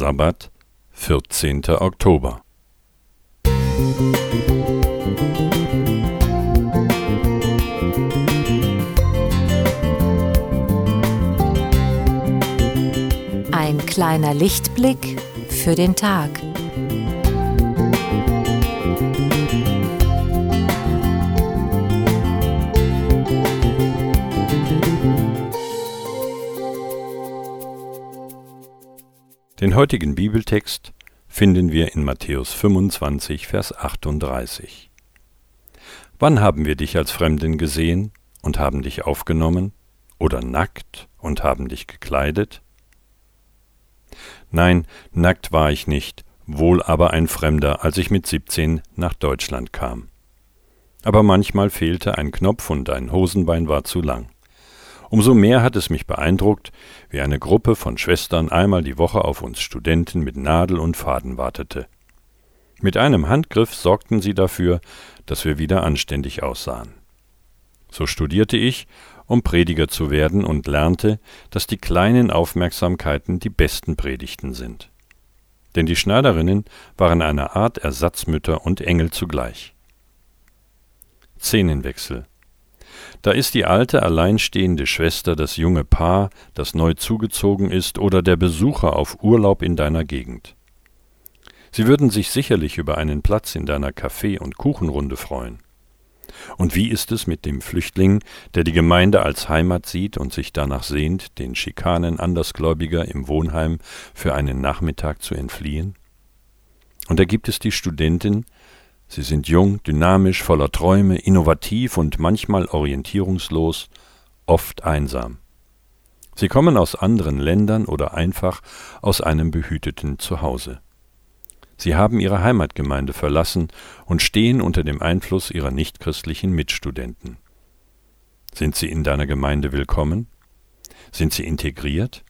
Sabbat, 14. Oktober. Ein kleiner Lichtblick für den Tag. Den heutigen Bibeltext finden wir in Matthäus 25, Vers 38. Wann haben wir dich als Fremden gesehen und haben dich aufgenommen, oder nackt und haben dich gekleidet? Nein, nackt war ich nicht, wohl aber ein Fremder, als ich mit 17 nach Deutschland kam. Aber manchmal fehlte ein Knopf und ein Hosenbein war zu lang. Umso mehr hat es mich beeindruckt, wie eine Gruppe von Schwestern einmal die Woche auf uns Studenten mit Nadel und Faden wartete. Mit einem Handgriff sorgten sie dafür, dass wir wieder anständig aussahen. So studierte ich, um Prediger zu werden und lernte, dass die kleinen Aufmerksamkeiten die besten Predigten sind. Denn die Schneiderinnen waren eine Art Ersatzmütter und Engel zugleich. Szenenwechsel da ist die alte alleinstehende Schwester das junge Paar, das neu zugezogen ist, oder der Besucher auf Urlaub in deiner Gegend. Sie würden sich sicherlich über einen Platz in deiner Kaffee- und Kuchenrunde freuen. Und wie ist es mit dem Flüchtling, der die Gemeinde als Heimat sieht und sich danach sehnt, den Schikanen Andersgläubiger im Wohnheim für einen Nachmittag zu entfliehen? Und da gibt es die Studentin, Sie sind jung, dynamisch, voller Träume, innovativ und manchmal orientierungslos, oft einsam. Sie kommen aus anderen Ländern oder einfach aus einem behüteten Zuhause. Sie haben ihre Heimatgemeinde verlassen und stehen unter dem Einfluss ihrer nichtchristlichen Mitstudenten. Sind sie in deiner Gemeinde willkommen? Sind sie integriert?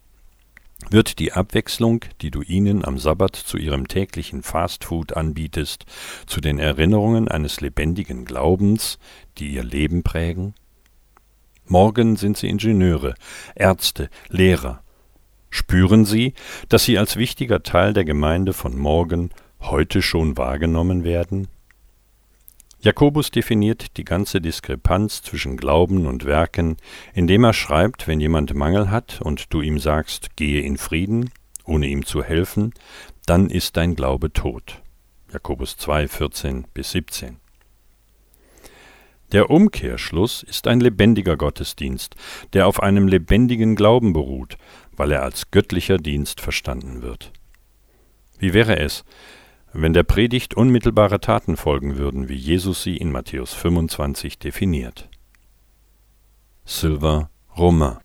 Wird die Abwechslung, die du ihnen am Sabbat zu ihrem täglichen Fastfood anbietest, zu den Erinnerungen eines lebendigen Glaubens, die ihr Leben prägen? Morgen sind sie Ingenieure, Ärzte, Lehrer. Spüren sie, dass sie als wichtiger Teil der Gemeinde von morgen heute schon wahrgenommen werden? Jakobus definiert die ganze Diskrepanz zwischen Glauben und Werken, indem er schreibt, wenn jemand Mangel hat und du ihm sagst, gehe in Frieden, ohne ihm zu helfen, dann ist dein Glaube tot. Jakobus 2, 14 bis 17. Der Umkehrschluss ist ein lebendiger Gottesdienst, der auf einem lebendigen Glauben beruht, weil er als göttlicher Dienst verstanden wird. Wie wäre es, wenn der Predigt unmittelbare Taten folgen würden, wie Jesus sie in Matthäus 25 definiert. Silver Romain